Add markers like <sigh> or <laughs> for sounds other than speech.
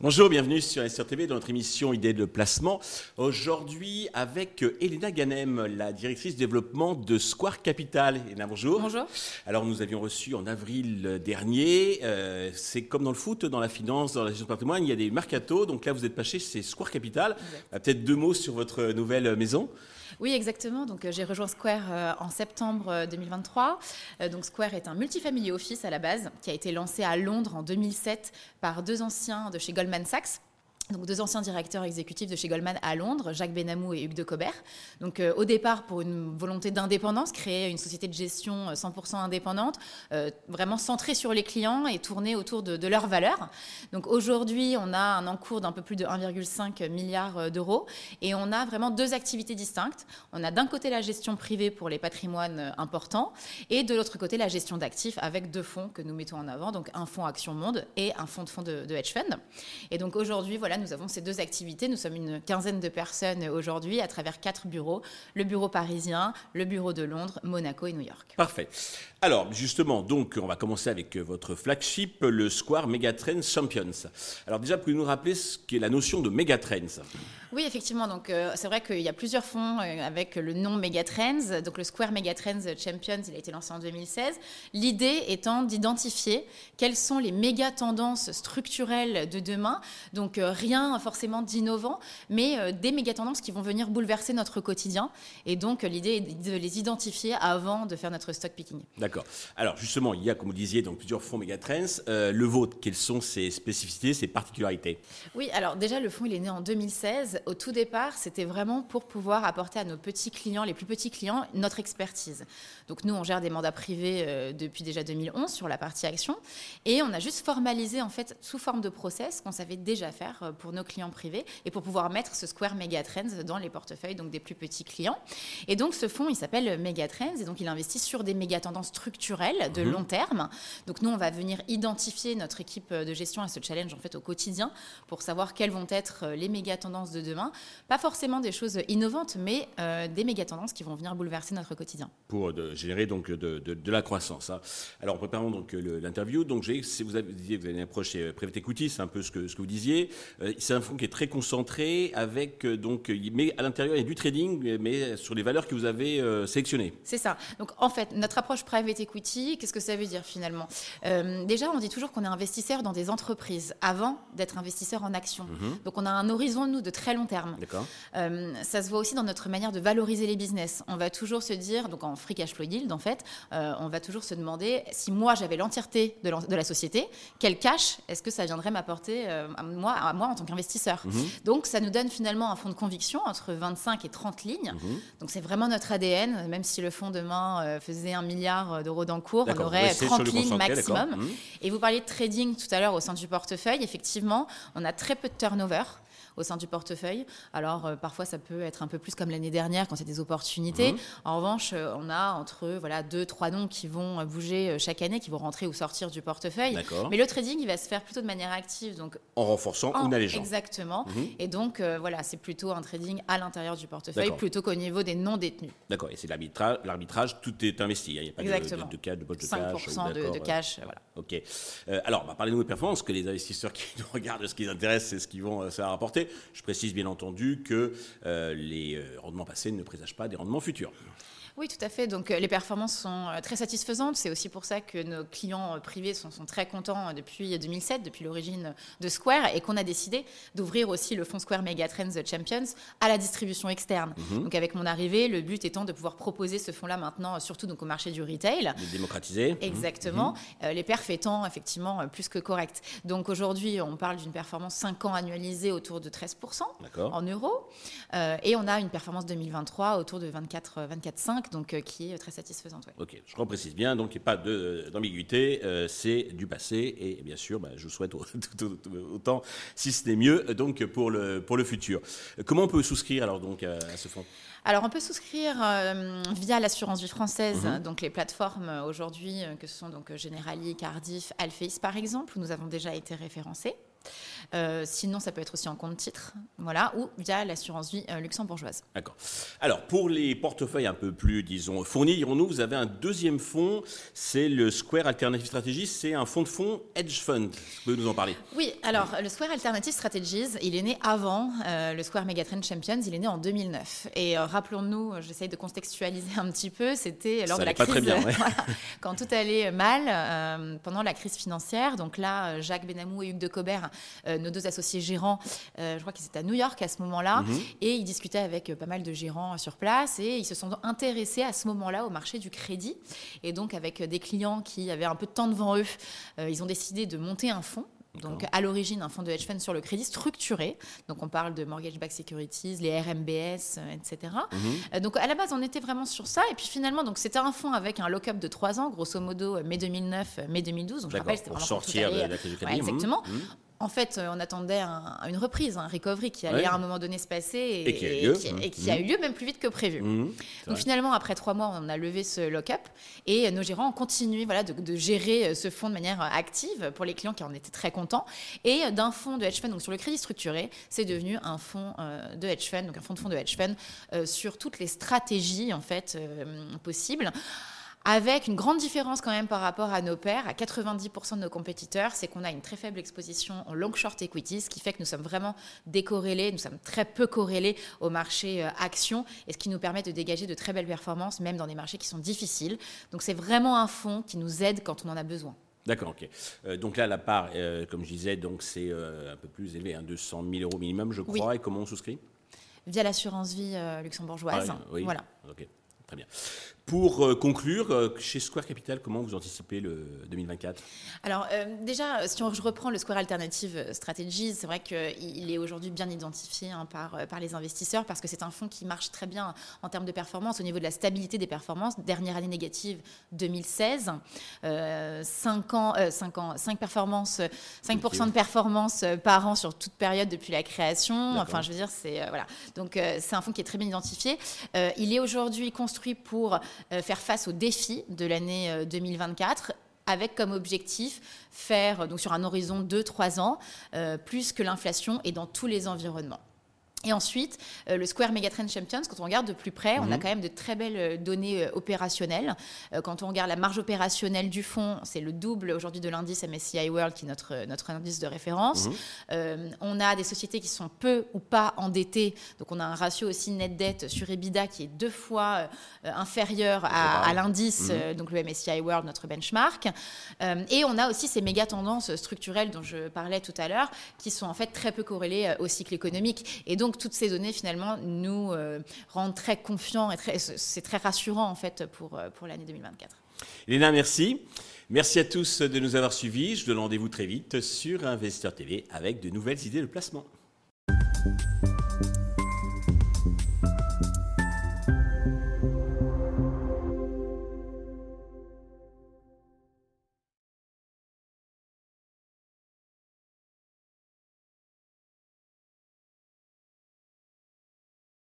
Bonjour, bienvenue sur SRTV dans notre émission Idées de placement. Aujourd'hui avec Elena Ganem, la directrice développement de Square Capital. Elena, bonjour. Bonjour. Alors nous avions reçu en avril dernier, euh, c'est comme dans le foot, dans la finance, dans la gestion de patrimoine, il y a des mercato. Donc là vous êtes passé chez Square Capital. Euh, peut-être deux mots sur votre nouvelle maison. Oui, exactement. Donc, euh, j'ai rejoint Square euh, en septembre 2023. Euh, donc, Square est un multifamily office à la base qui a été lancé à Londres en 2007 par deux anciens de chez Goldman Sachs donc deux anciens directeurs exécutifs de chez Goldman à Londres, Jacques Benamou et Hugues de Cobert. Donc euh, au départ pour une volonté d'indépendance, créer une société de gestion 100% euh, indépendante, euh, vraiment centrée sur les clients et tournée autour de, leurs valeurs. Donc aujourd'hui on a un encours d'un peu plus de 1,5 milliard d'euros et on a vraiment deux activités distinctes. On a d'un côté la gestion privée pour les patrimoines importants et de l'autre côté la gestion d'actifs avec deux fonds que nous mettons en avant, donc un fonds Action Monde et un fonds de fonds de, de hedge fund. Et donc aujourd'hui voilà nous avons ces deux activités. Nous sommes une quinzaine de personnes aujourd'hui à travers quatre bureaux le bureau parisien, le bureau de Londres, Monaco et New York. Parfait. Alors, justement, donc, on va commencer avec votre flagship, le Square Megatrends Champions. Alors, déjà, pouvez-vous nous rappeler ce qu'est la notion de Megatrends? Oui, effectivement. Donc, euh, c'est vrai qu'il y a plusieurs fonds euh, avec le nom Megatrends. Donc, le Square Megatrends Champions, il a été lancé en 2016. L'idée étant d'identifier quelles sont les méga tendances structurelles de demain. Donc, euh, rien forcément d'innovant, mais des méga tendances qui vont venir bouleverser notre quotidien. Et donc, l'idée est de les identifier avant de faire notre stock picking. D'accord. Alors, justement, il y a, comme vous disiez, donc plusieurs fonds Megatrends. le vôtre, quelles sont ses spécificités, ses particularités? Oui, alors déjà, le fonds, il est né en 2016 au tout départ, c'était vraiment pour pouvoir apporter à nos petits clients, les plus petits clients, notre expertise. Donc nous, on gère des mandats privés euh, depuis déjà 2011 sur la partie action, et on a juste formalisé en fait sous forme de process qu'on savait déjà faire euh, pour nos clients privés et pour pouvoir mettre ce Square Megatrends dans les portefeuilles donc des plus petits clients. Et donc ce fonds, il s'appelle Megatrends et donc il investit sur des méga tendances structurelles de mhm. long terme. Donc nous, on va venir identifier notre équipe de gestion à ce challenge en fait au quotidien pour savoir quelles vont être euh, les méga tendances de demain. Pas forcément des choses innovantes, mais euh, des méga tendances qui vont venir bouleverser notre quotidien. Pour de, générer donc de, de, la croissance. Hein. Alors, préparons donc l'interview. Donc, si vous avez, vous avez une approche chez Private Equity, c'est un peu ce que, ce que vous disiez. Euh, c'est un fonds qui est très concentré, avec euh, donc, mais à l'intérieur il y a du trading, mais sur les valeurs que vous avez sélectionnées. C'est ça. Donc, en fait, notre approche Private Equity, qu'est-ce que ça veut dire finalement? Déjà, on dit toujours qu'on est investisseur dans des entreprises avant d'être investisseur en actions. Mhm. Donc, on a un horizon nous de très long terme. Euh, ça se voit aussi dans notre manière de valoriser les business. On va toujours se dire, donc en free cash flow yield en fait, euh, on va toujours se demander si moi j'avais l'entièreté de, la société, quel cash est-ce que ça viendrait m'apporter euh, à, moi, à moi en tant qu'investisseur mhm. Donc ça nous donne finalement un fonds de conviction entre 25 et 30 lignes. Mhm. Donc c'est vraiment notre ADN, même si le fonds demain faisait un milliard d'euros d'encours, on aurait 30 lignes maximum. Mhm. Et vous parliez de trading tout à l'heure au sein du portefeuille, effectivement, on a très peu de turnover au sein du portefeuille. Alors euh, parfois ça peut être un peu plus comme l'année dernière quand c'est des opportunités. Mhm. En revanche, euh, on a entre voilà deux trois noms qui vont bouger euh, chaque année, qui vont rentrer ou sortir du portefeuille. Mais le trading, il va se faire plutôt de manière active, donc en renforçant ou en allégeant. Exactement. Mhm. Et donc voilà, c'est plutôt un trading à l'intérieur du portefeuille plutôt qu'au niveau des non détenus. D'accord. Et c'est l'arbitrage, l'arbitrage, tout est investi. Il n'y a pas Exactement. de, de, de, de, de 5% de, de, cash, voilà. Ok. alors, on va parler de nos performances, que les investisseurs qui <laughs> nous regardent, ce qui les intéresse, c'est ce qu'ils vont ça Je précise bien entendu que euh, les euh, rendements passés ne présagent pas des rendements futurs. Oui, tout à fait. Donc euh, les performances sont très satisfaisantes. C'est aussi pour ça que nos clients privés sont, très contents depuis 2007, depuis l'origine de Square, et qu'on a décidé d'ouvrir aussi le fonds Square Megatrends Champions à la distribution externe. Mhm. Donc avec mon arrivée, le but étant de pouvoir proposer ce fonds-là maintenant, surtout donc au marché du retail. De démocratiser. Mhm. Exactement. Mhm. les perfs étant effectivement plus que corrects. Donc aujourd'hui, on parle d'une performance 5 ans annualisée autour de 13% en euros. et on a une performance 2023 autour de 24, 24,5 donc euh, qui est très satisfaisante. Ok, je reprécise bien, donc il n'y a pas d'ambiguïté, euh, c'est du passé et bien sûr, bah, je vous souhaite <laughs> autant, si ce n'est mieux, donc pour le, pour le futur. Comment on peut souscrire alors donc à, ce fonds? Alors, on peut souscrire euh, via l'assurance vie française, mhm. donc les plateformes aujourd'hui, que ce sont donc Generali, Cardiff, Alphéis par exemple, où nous avons déjà été référencés. Sinon, ça peut être aussi en compte titre, voilà, ou via l'assurance vie luxembourgeoise. D'accord. Alors, pour les portefeuilles un peu plus, disons, fournis, dirons-nous, vous avez un deuxième fonds, c'est le Square Alternative Strategies, c'est un fonds de fonds hedge fund. Vous pouvez nous en parler? Oui, alors le Square Alternative Strategies, il est né avant le Square Megatrend Champions, il est né en 2009. Et rappelons-nous, j'essaye de contextualiser un petit peu, c'était lors de la crise, très bien, <laughs> quand tout allait mal, euh, pendant la crise financière. Donc là, Jacques Benamou et Hugues de Cobert, euh, nos deux associés gérants, euh, je crois qu'ils étaient à New York à ce moment-là, mhm. et ils discutaient avec pas mal de gérants sur place, et ils se sont intéressés à ce moment-là au marché du crédit. Et donc avec des clients qui avaient un peu de temps devant eux, ils ont décidé de monter un fonds donc, à l'origine, un fonds de hedge fund sur le crédit structuré. Donc, on parle de mortgage-backed securities, les RMBS, etc. Mhm. Euh, donc, à la base, on était vraiment sur ça. Et puis, finalement, donc, c'était un fonds avec un lock-up de 3 ans, grosso modo, mai 2009, mai 2012. Donc, je rappelle, c'était vraiment sortir de la crise du crédit. exactement. Mhm en fait, euh, on attendait une reprise, un recovery qui allait à un moment donné se passer et, qui, a, eu lieu. même plus vite que prévu. Mmh. Donc finalement, après trois mois, on a levé ce lock-up et nos gérants ont continué voilà, de, gérer euh, ce fonds de manière euh, active pour les clients qui en étaient très contents. Et d'un fonds de hedge fund, donc sur le crédit structuré, c'est devenu un fonds de hedge fund, donc un fonds de fonds de hedge fund sur toutes les stratégies en fait possibles avec une grande différence quand même par rapport à nos pairs, à 90% de nos compétiteurs, c'est qu'on a une très faible exposition en long short equities, ce qui fait que nous sommes vraiment décorrélés, nous sommes très peu corrélés au marché euh, actions, et ce qui nous permet de dégager de très belles performances, même dans des marchés qui sont difficiles. Donc c'est vraiment un fonds qui nous aide quand on en a besoin. D'accord, ok. Euh, donc là, la part, euh, comme je disais, donc c'est un peu plus élevé, 200 000 euros minimum, je crois. Et comment on souscrit? Via l'assurance vie luxembourgeoise. Ah oui, voilà. Ok, très bien. Pour euh, conclure, euh, chez Square Capital, comment vous anticipez le 2024 Alors euh, déjà, si on, je reprends le Square Alternative Strategies, c'est vrai qu'il est aujourd'hui bien identifié hein, par, par les investisseurs parce que c'est un fonds qui marche très bien en termes de performance, au niveau de la stabilité des performances. Dernière année négative, 2016. 5 ans, 5 ans, 5 performances, 5% de performance par an sur toute période depuis la création. Enfin, je veux dire, c'est voilà. Donc c'est un fonds qui est très bien identifié. il est aujourd'hui construit pour euh, faire face aux défis de l'année 2024 euh, avec comme objectif faire, donc sur un horizon de 3 ans, euh, plus que l'inflation et dans tous les environnements. Et ensuite, euh, le Square Megatrend Champions, quand on regarde de plus près, on a mhm. quand même de très belles euh, données euh, opérationnelles. quand on regarde la marge opérationnelle du fonds, c'est le double aujourd'hui de l'indice MSCI World, qui est notre, notre indice de référence. Mhm. on a des sociétés qui sont peu ou pas endettées. Donc, on a un ratio aussi net dette sur EBITDA qui est deux fois inférieur à, l'indice, mhm. donc le MSCI World, notre benchmark. et on a aussi ces méga tendances structurelles dont je parlais tout à l'heure, qui sont en fait très peu corrélées au cycle économique. Et donc, toutes ces données finalement nous euh, rendent très confiants et c'est très rassurant en fait pour, euh, pour l'année 2024. Léna, merci. Merci à tous de nous avoir suivis. Je donne rendez-vous très vite sur Investeur TV avec de nouvelles idées de placement.